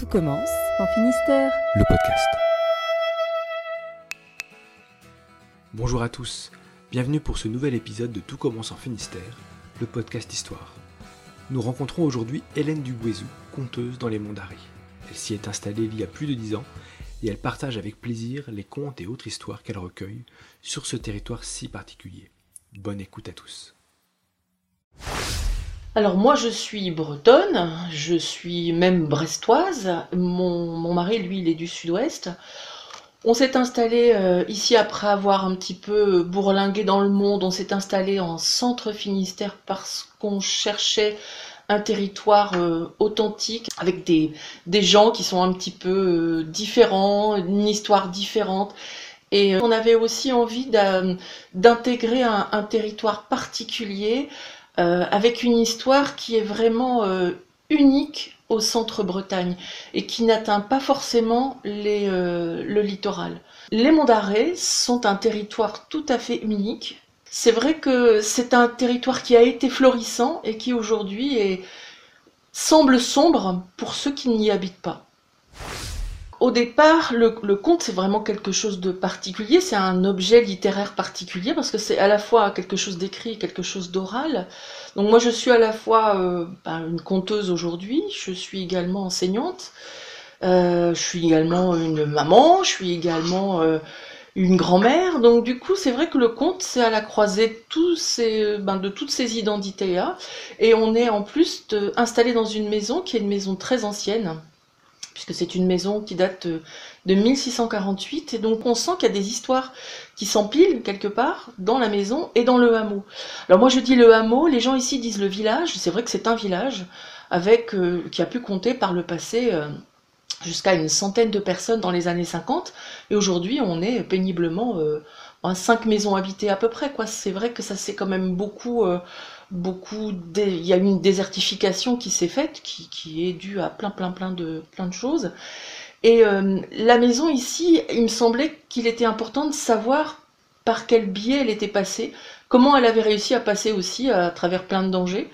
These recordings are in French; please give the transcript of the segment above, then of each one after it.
Tout commence en Finistère. le podcast. Bonjour à tous, bienvenue pour ce nouvel épisode de Tout commence en Finistère, le podcast Histoire. Nous rencontrons aujourd'hui Hélène Duboisou, conteuse dans les Monts d'Arrée. Elle s'y est installée il y a plus de dix ans et elle partage avec plaisir les contes et autres histoires qu'elle recueille sur ce territoire si particulier. Bonne écoute à tous. Alors moi je suis bretonne, je suis même brestoise, mon, mari lui il est du sud-ouest. On s'est installé euh, ici après avoir un petit peu bourlingué dans le monde, on s'est installé en centre Finistère parce qu'on cherchait un territoire euh, authentique avec des, gens qui sont un petit peu euh, différents, une histoire différente. Et on avait aussi envie d'intégrer un territoire particulier euh, avec une histoire qui est vraiment euh, unique au centre Bretagne et qui n'atteint pas forcément euh, le littoral. Les Monts d'Arrée sont un territoire tout à fait unique. C'est vrai que c'est un territoire qui a été florissant et qui aujourd'hui semble sombre pour ceux qui n'y habitent pas. Au départ, le, conte, c'est vraiment quelque chose de particulier, c'est un objet littéraire particulier parce que c'est à la fois quelque chose d'écrit et quelque chose d'oral. Donc moi, je suis à la fois euh, ben, une conteuse aujourd'hui, je suis également enseignante, euh, je suis également une maman, je suis également euh, une grand-mère. Donc du coup, c'est vrai que le conte, c'est à la croisée de, ben, toutes ces identités-là. Et on est en plus installé dans une maison qui est une maison très ancienne puisque c'est une maison qui date euh, de 1648, et donc on sent qu'il y a des histoires qui s'empilent quelque part dans la maison et dans le hameau. Alors moi je dis le hameau, les gens ici disent le village, c'est vrai que c'est un village avec euh, qui a pu compter par le passé euh, jusqu'à une centaine de personnes dans les années 50, et aujourd'hui on est péniblement à cinq maisons habitées à peu près. C'est vrai que ça s'est quand même beaucoup... beaucoup il y a une désertification qui s'est faite qui, est due à plein plein plein de plein de choses. Et euh, la maison ici il me semblait qu'il était important de savoir par quel biais elle était passée comment elle avait réussi à passer aussi à travers plein de dangers.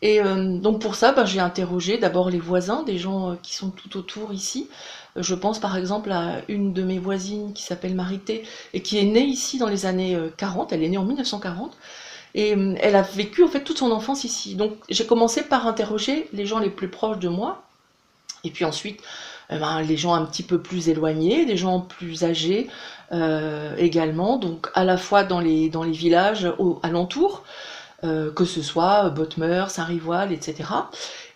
Et euh, donc pour ça ben, j'ai interrogé d'abord les voisins des gens euh, qui sont tout autour ici. Je pense par exemple à une de mes voisines qui s'appelle Marité et qui est née ici dans les années euh, 40 elle est née en 1940 et euh, elle a vécu en fait toute son enfance ici. Donc j'ai commencé par interroger les gens les plus proches de moi, et puis ensuite eh ben, les gens un petit peu plus éloignés, des gens plus âgés euh, également, donc à la fois dans les, villages au, alentours, euh, que ce soit Bottmer, Saint-Rivoal, etc.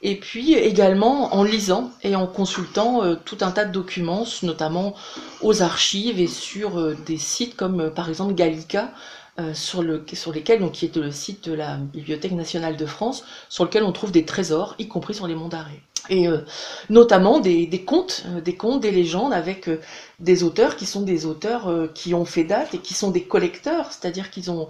Et puis également en lisant et en consultant tout un tas de documents, notamment aux archives et sur des sites comme par exemple Gallica, euh, sur, le, sur lesquels, donc, qui est le site de la Bibliothèque nationale de France, sur lequel on trouve des trésors, y compris sur les monts d'Arrée. Et euh, notamment des, des contes, euh, des contes, des légendes avec euh, des auteurs qui sont des auteurs qui ont fait date et qui sont des collecteurs, c'est-à-dire qu'ils ont,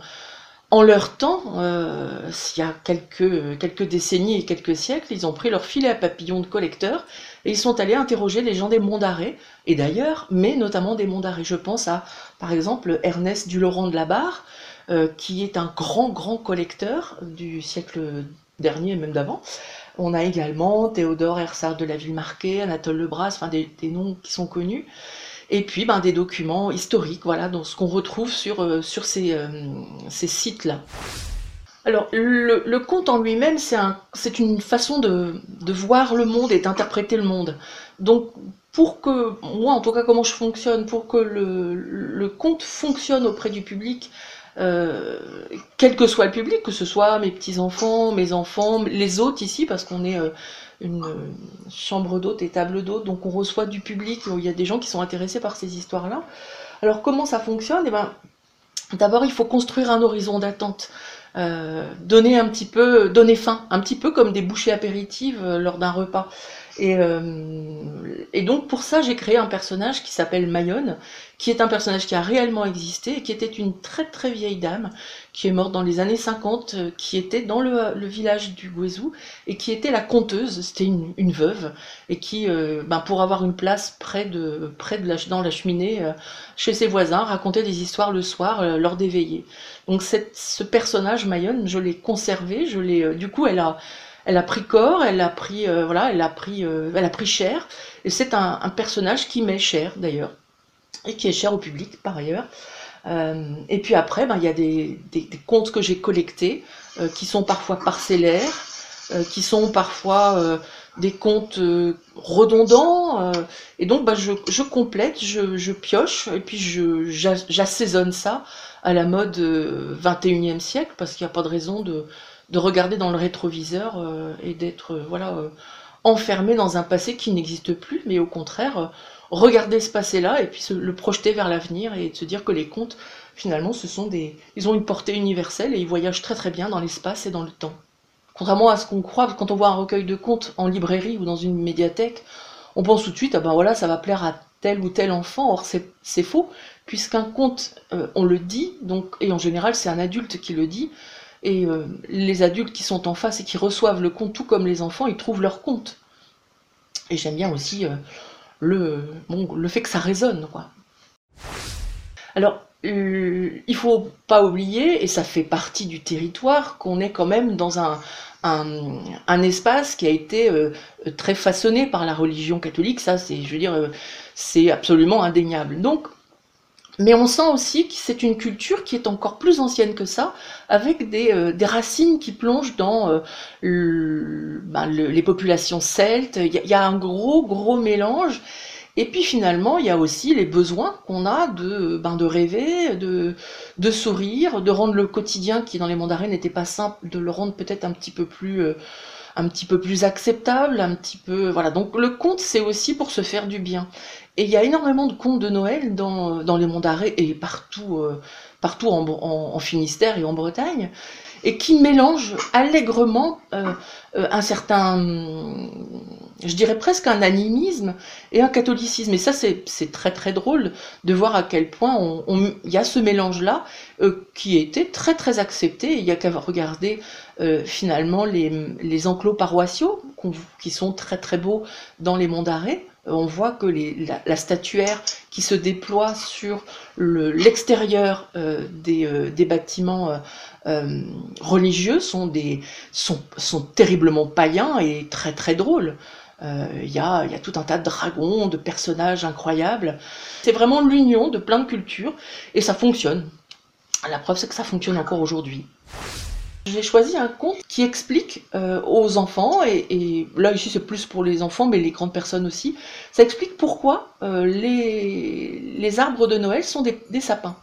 en leur temps, euh, il y a quelques, décennies et quelques siècles, ils ont pris leur filet à papillon de collecteurs et ils sont allés interroger les gens des monts d'Arrée, et d'ailleurs, mais notamment des monts d'Arrée. Je pense à, par exemple, Ernest du Laurent de la Barre, euh, qui est un grand, grand collecteur du siècle dernier et même d'avant. On a également Théodore Hersard de la Ville-Marquée, Anatole Lebras, enfin des noms qui sont connus. Et puis ben, des documents historiques, voilà, dans ce qu'on retrouve sur, euh, sur ces, euh, ces sites-là. Alors, le, conte en lui-même, c'est un, une façon de, de voir le monde et d'interpréter le monde. Donc, pour que, moi en tout cas, comment je fonctionne, pour que le, le conte fonctionne auprès du public, euh, quel que soit le public, que ce soit mes petits-enfants, mes enfants, les hôtes ici, parce qu'on est euh, une euh, chambre d'hôtes et table d'hôtes, donc on reçoit du public, il y a des gens qui sont intéressés par ces histoires-là. Alors comment ça fonctionne? Eh ben, D'abord, il faut construire un horizon d'attente. Donner un petit peu, donner faim, un petit peu comme des bouchées apéritives lors d'un repas. Et donc pour ça, j'ai créé un personnage qui s'appelle Mayonne, qui est un personnage qui a réellement existé et qui était une très très vieille dame qui est morte dans les années 50, euh, qui était dans le, le village du Guézou et qui était la conteuse, c'était une, veuve, et qui, euh, ben, pour avoir une place près de, près de la, dans la cheminée, euh, chez ses voisins, racontait des histoires le soir euh, lors des veillées. Donc ce personnage, Mayonne, je l'ai conservé, je l'ai, euh, du coup, elle a, elle a pris corps, elle a pris, euh, voilà, elle a pris, euh, elle a pris cher. Et c'est un, un personnage qui m'est cher d'ailleurs et qui est cher au public par ailleurs. Euh, et puis après, ben, il y a des, des, contes que j'ai collectés euh, qui sont parfois parcellaires, qui sont parfois des contes redondants. et donc, ben, je, je complète, je, je pioche et puis je, j'a- j'assaisonne ça à la mode euh, 21e siècle parce qu'il n'y a pas de raison de, de regarder dans le rétroviseur euh, et d'être euh, voilà, euh, enfermé dans un passé qui n'existe plus, mais au contraire, regarder ce passé-là et puis le projeter vers l'avenir et de se dire que les contes, finalement, ce sont des, ils ont une portée universelle et ils voyagent très très bien dans l'espace et dans le temps. Contrairement à ce qu'on croit, quand on voit un recueil de contes en librairie ou dans une médiathèque, on pense tout de suite, ah ben voilà, ça va plaire à tel ou tel enfant. Or, c'est faux, puisqu'un conte, on le dit, donc, et en général, c'est un adulte qui le dit, et euh, les adultes qui sont en face et qui reçoivent le conte, tout comme les enfants, ils trouvent leur conte. Et j'aime bien aussi euh, le, fait que ça résonne, quoi. Alors, euh, il faut pas oublier, et ça fait partie du territoire, qu'on est quand même dans un, espace qui a été euh, très façonné par la religion catholique, ça c'est, je veux dire, c'est absolument indéniable. Donc, mais on sent aussi que c'est une culture qui est encore plus ancienne que ça, avec des, euh, racines qui plongent dans euh, ben, le- les populations celtes. Il y, a- un gros, gros mélange. Et puis finalement, il y a aussi les besoins qu'on a de, ben, de rêver, de, de sourire, de rendre le quotidien, qui dans les mondes arrêts n'était pas simple, de le rendre peut-être un petit peu plus, euh, un petit peu plus acceptable, un petit peu, voilà. Donc le conte, c'est aussi pour se faire du bien. Et il y a énormément de contes de Noël dans, dans les mondes arrêts et partout, euh, partout en, Finistère et en Bretagne, et qui mélangent allègrement euh, euh, un certain, hum, je dirais presque un animisme et un catholicisme. Et ça, c'est très très drôle de voir à quel point il y a ce mélange-là euh, qui était très très accepté. Il y a qu'à regarder euh, finalement les, enclos paroissiaux qui sont très très beaux dans les monts d'arrêt. Euh, On voit que la, statuaire qui se déploie sur le- l'extérieur euh, des, bâtiments religieux sont, terriblement païens et très très drôles. Il y a tout un tas de dragons, de personnages incroyables. C'est vraiment l'union de plein de cultures et ça fonctionne. La preuve, c'est que ça fonctionne encore aujourd'hui. J'ai choisi un conte qui explique euh, aux enfants, et, là ici c'est plus pour les enfants, mais les grandes personnes aussi, ça explique pourquoi euh, les, arbres de Noël sont des, des sapins.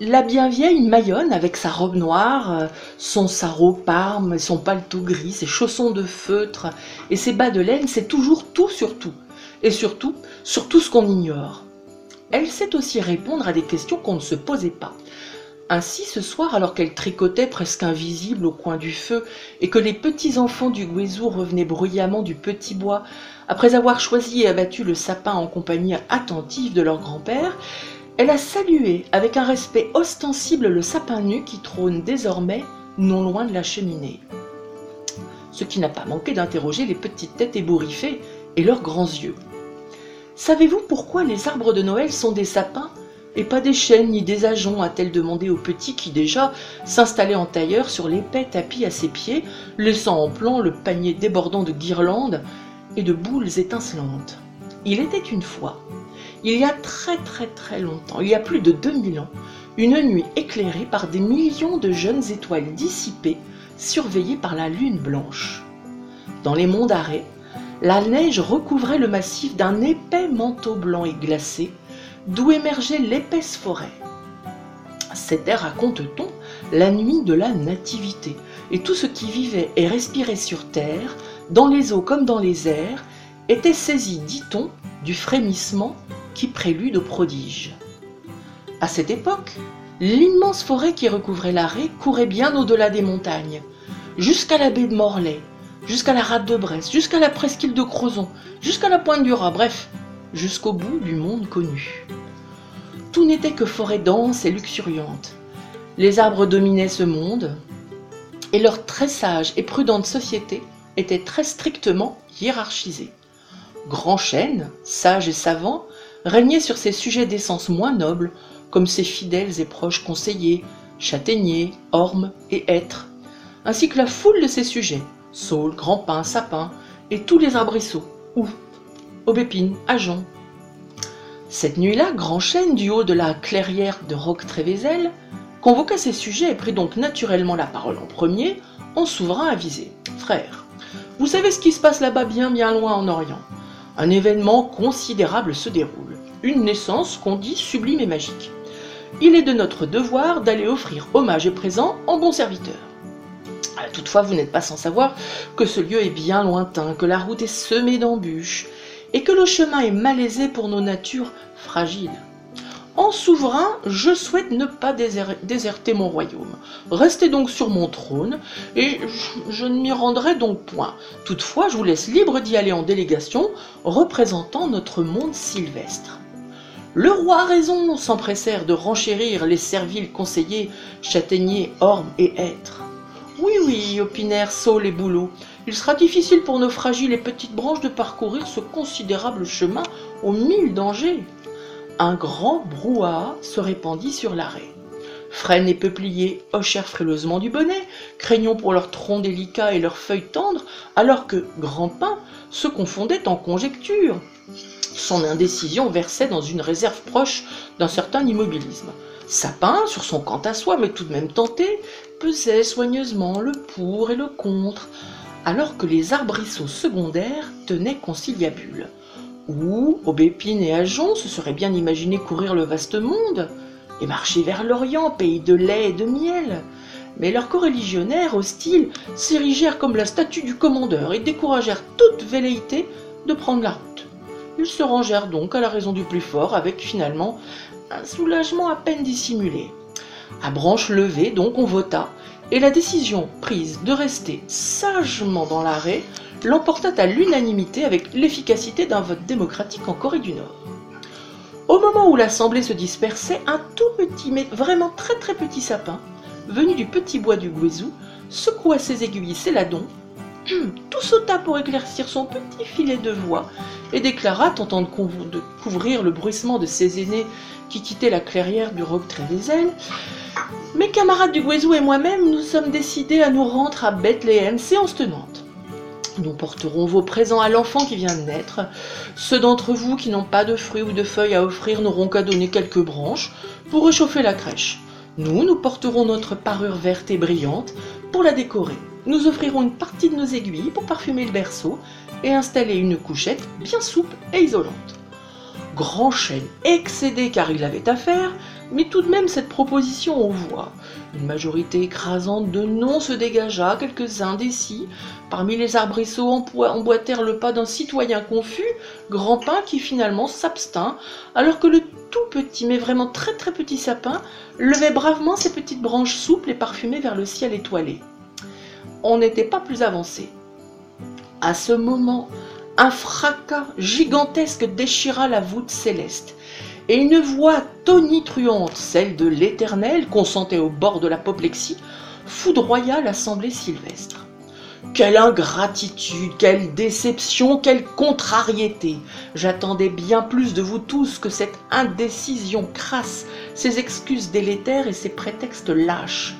La bien vieille Mayonne, avec sa robe noire, euh, son sarrau parme, son paletot gris, ses chaussons de feutre et ses bas de laine, c'est toujours tout sur tout. Et surtout, sur tout ce qu'on ignore. Elle sait aussi répondre à des questions qu'on ne se posait pas. Ainsi, ce soir, alors qu'elle tricotait presque invisible au coin du feu et que les petits enfants du Guézou revenaient bruyamment du petit bois, après avoir choisi et abattu le sapin en compagnie attentive de leur grand-père, elle a salué avec un respect ostensible le sapin nu qui trône désormais non loin de la cheminée. Ce qui n'a pas manqué d'interroger les petites têtes ébouriffées et leurs grands yeux. Savez-vous pourquoi les arbres de Noël sont des sapins et pas des chênes ni des ajoncs a-t-elle demandé au petit qui déjà s'installait en tailleur sur l'épais tapis à ses pieds, laissant en plan le panier débordant de guirlandes et de boules étincelantes. Il était une fois, il y a très très très longtemps, il y a plus de 2000 ans, une nuit éclairée par des millions de jeunes étoiles dissipées, surveillées par la lune blanche. Dans les monts d'arrêt, la neige recouvrait le massif d'un épais manteau blanc et glacé, d'où émergeait l'épaisse forêt. C'était, raconte-t-on, la nuit de la nativité, et tout ce qui vivait et respirait sur terre, dans les eaux comme dans les airs, était saisi, dit-on, du frémissement qui prélude au prodige. À cette époque, l'immense forêt qui recouvrait l'arrêt courait bien au-delà des montagnes, jusqu'à la baie de Morlaix, jusqu'à la rade de Brest, jusqu'à la presqu'île de Crozon, jusqu'à la pointe du Raz, bref, jusqu'au bout du monde connu. Tout n'était que forêt dense et luxuriante. Les arbres dominaient ce monde, et leur très sage et prudente société était très strictement hiérarchisée. Grand chêne, sage et savant, régnait sur ces sujets d'essence moins nobles, comme ses fidèles et proches conseillers, châtaigniers, ormes et hêtres, ainsi que la foule de ses sujets, saules, grands pins, sapins et tous les arbrisseaux, ou aubépines, ajoncs. Cette nuit-là, Grand Chêne, du haut de la clairière de Roque-Trévézel, convoqua ses sujets et prit donc naturellement la parole en premier, en souverain avisé. Frère, vous savez ce qui se passe là-bas bien bien loin en Orient. Un événement considérable se déroule. Une naissance qu'on dit sublime et magique. Il est de notre devoir d'aller offrir hommage et présent en bon serviteur. Ah, toutefois, vous n'êtes pas sans savoir que ce lieu est bien lointain, que la route est semée d'embûches, et que le chemin est malaisé pour nos natures fragiles. En souverain, je souhaite ne pas déserter mon royaume. Restez donc sur mon trône, et je, ne m'y rendrai donc point. Toutefois, je vous laisse libre d'y aller en délégation, représentant notre monde sylvestre. Le roi a raison, s'empressèrent de renchérir les serviles conseillers, châtaigniers, ormes et hêtres. Oui, oui, opinèrent Saul et Boulot, il sera difficile pour nos fragiles et petites branches de parcourir ce considérable chemin aux mille dangers un grand brouhaha se répandit sur l'arrêt. Frênes et peupliers hochèrent frileusement du bonnet, craignant pour leurs troncs délicats et leurs feuilles tendres, alors que Grand Pin se confondait en conjectures. Son indécision versait dans une réserve proche d'un certain immobilisme. Sapin, sur son quant à soi, mais tout de même tenté, pesait soigneusement le pour et le contre, alors que les arbrisseaux secondaires tenaient conciliabule où Aubépine et Ajon se seraient bien imaginé courir le vaste monde et marcher vers l'Orient, pays de lait et de miel. Mais leurs coreligionnaires hostiles s'érigèrent comme la statue du commandeur et découragèrent toute velléité de prendre la route. Ils se rangèrent donc à la raison du plus fort avec finalement un soulagement à peine dissimulé. À branche levée, donc, on vota, et la décision prise de rester sagement dans l'arrêt l'emporta à l'unanimité avec l'efficacité d'un vote démocratique en Corée du Nord. Au moment où l'assemblée se dispersait, un tout petit, mais vraiment très très petit sapin, venu du petit bois du Guézou, secoua ses aiguilles ses ladons, tout sauta pour éclaircir son petit filet de voix et déclara, tentant de, couvrir le bruissement de ses aînés qui quittaient la clairière du roc ailes Mes camarades du Guézou et moi-même, nous sommes décidés à nous rendre à Bethléem, séance tenante. Nous porterons vos présents à l'enfant qui vient de naître. Ceux d'entre vous qui n'ont pas de fruits ou de feuilles à offrir n'auront qu'à donner quelques branches pour réchauffer la crèche. Nous, nous porterons notre parure verte et brillante pour la décorer. Nous offrirons une partie de nos aiguilles pour parfumer le berceau et installer une couchette bien souple et isolante. Grand chêne, excédé car il avait affaire, mais tout de même cette proposition aux voix. Une majorité écrasante de non se dégagea, quelques indécis. Parmi les arbrisseaux emboîtèrent le pas d'un citoyen confus, grand pain qui finalement s'abstint, alors que le tout petit, mais vraiment très très petit sapin levait bravement ses petites branches souples et parfumées vers le ciel étoilé. On n'était pas plus avancé. À ce moment, un fracas gigantesque déchira la voûte céleste et une voix tonitruante, celle de l'Éternel, consentait au bord de l'apoplexie, foudroya l'assemblée sylvestre. Quelle ingratitude, quelle déception, quelle contrariété. J'attendais bien plus de vous tous que cette indécision crasse, ces excuses délétères et ces prétextes lâches.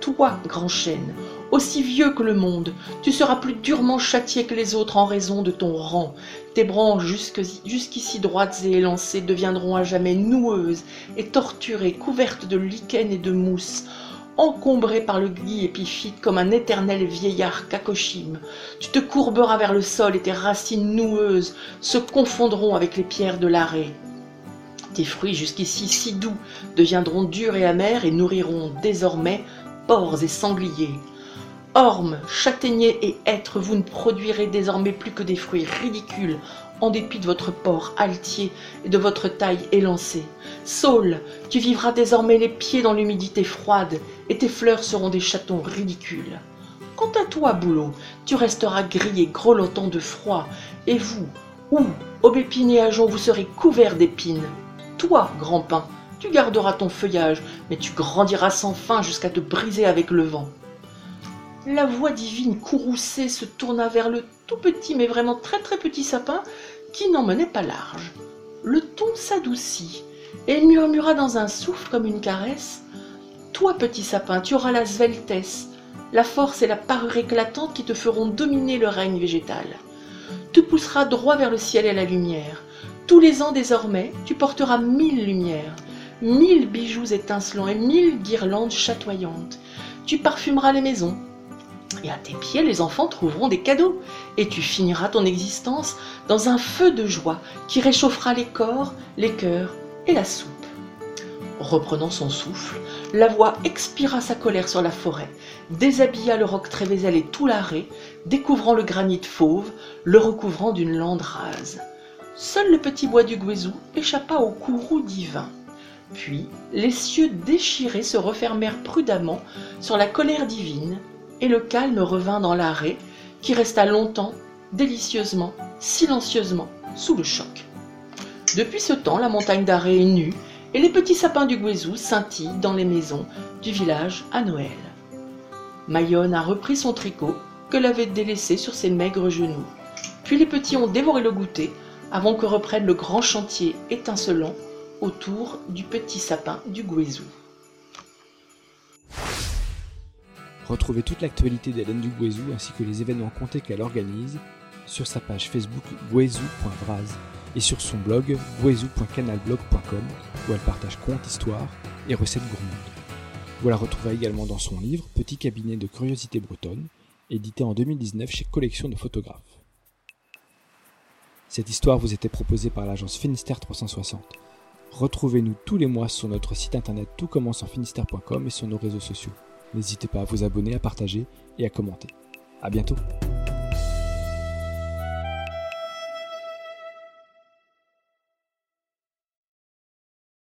Toi, grand chêne, aussi vieux que le monde, tu seras plus durement châtié que les autres en raison de ton rang. Tes branches jusqu'ici droites et élancées deviendront à jamais noueuses et torturées, couvertes de lichen et de mousse, encombrées par le gui épiphyte comme un éternel vieillard cacochime. Tu te courberas vers le sol et tes racines noueuses se confondront avec les pierres de l'arrêt. Tes fruits jusqu'ici si doux deviendront durs et amers et nourriront désormais porcs et sangliers. Ormes, châtaigniers et hêtres, vous ne produirez désormais plus que des fruits ridicules, en dépit de votre port altier et de votre taille élancée. Saule, tu vivras désormais les pieds dans l'humidité froide, et tes fleurs seront des chatons ridicules. Quant à toi, Boulot, tu resteras gris et grelottant de froid, et vous, ou, aubépine et ajon, vous serez couverts d'épines? Toi, grand pin, tu garderas ton feuillage, mais tu grandiras sans fin jusqu'à te briser avec le vent. La voix divine courroucée se tourna vers le tout petit mais vraiment très très petit sapin qui n'en menait pas large. Le ton s'adoucit et murmura dans un souffle comme une caresse Toi, petit sapin, tu auras la sveltesse, la force et la parure éclatante qui te feront dominer le règne végétal. Tu pousseras droit vers le ciel et la lumière. Tous les ans désormais, tu porteras mille lumières, mille bijoux étincelants et mille guirlandes chatoyantes. Tu parfumeras les maisons, et à tes pieds, les enfants trouveront des cadeaux, et tu finiras ton existence dans un feu de joie qui réchauffera les corps, les cœurs et la soupe. Reprenant son souffle, la voix expira sa colère sur la forêt, déshabilla le roc Trévézel et tout l'arrêt, découvrant le granit fauve, le recouvrant d'une lande rase. Seul le petit bois du Guézou échappa au courroux divin. Puis les cieux déchirés se refermèrent prudemment sur la colère divine, et le calme revint dans l'arrêt, qui resta longtemps, délicieusement, silencieusement, sous le choc. Depuis ce temps, la montagne d'arrêt est nue, et les petits sapins du Guézou scintillent dans les maisons du village à Noël. Mayonne a repris son tricot que l'avait délaissé sur ses maigres genoux. Puis les petits ont dévoré le goûter avant que reprenne le grand chantier étincelant autour du petit sapin du Guézou. Retrouvez toute l'actualité d'Hélène du ainsi que les événements comptés qu'elle organise sur sa page Facebook guézou.vraz et sur son blog guézou.canalblog.com où elle partage contes, histoires et recettes gourmandes. Vous la retrouverez également dans son livre Petit cabinet de curiosité bretonne, édité en 2019 chez Collection de photographes. Cette histoire vous était proposée par l'agence Finistère 360. Retrouvez-nous tous les mois sur notre site internet toutcommenceenfinistère.com et sur nos réseaux sociaux. N'hésitez pas à vous abonner, à partager et à commenter. A bientôt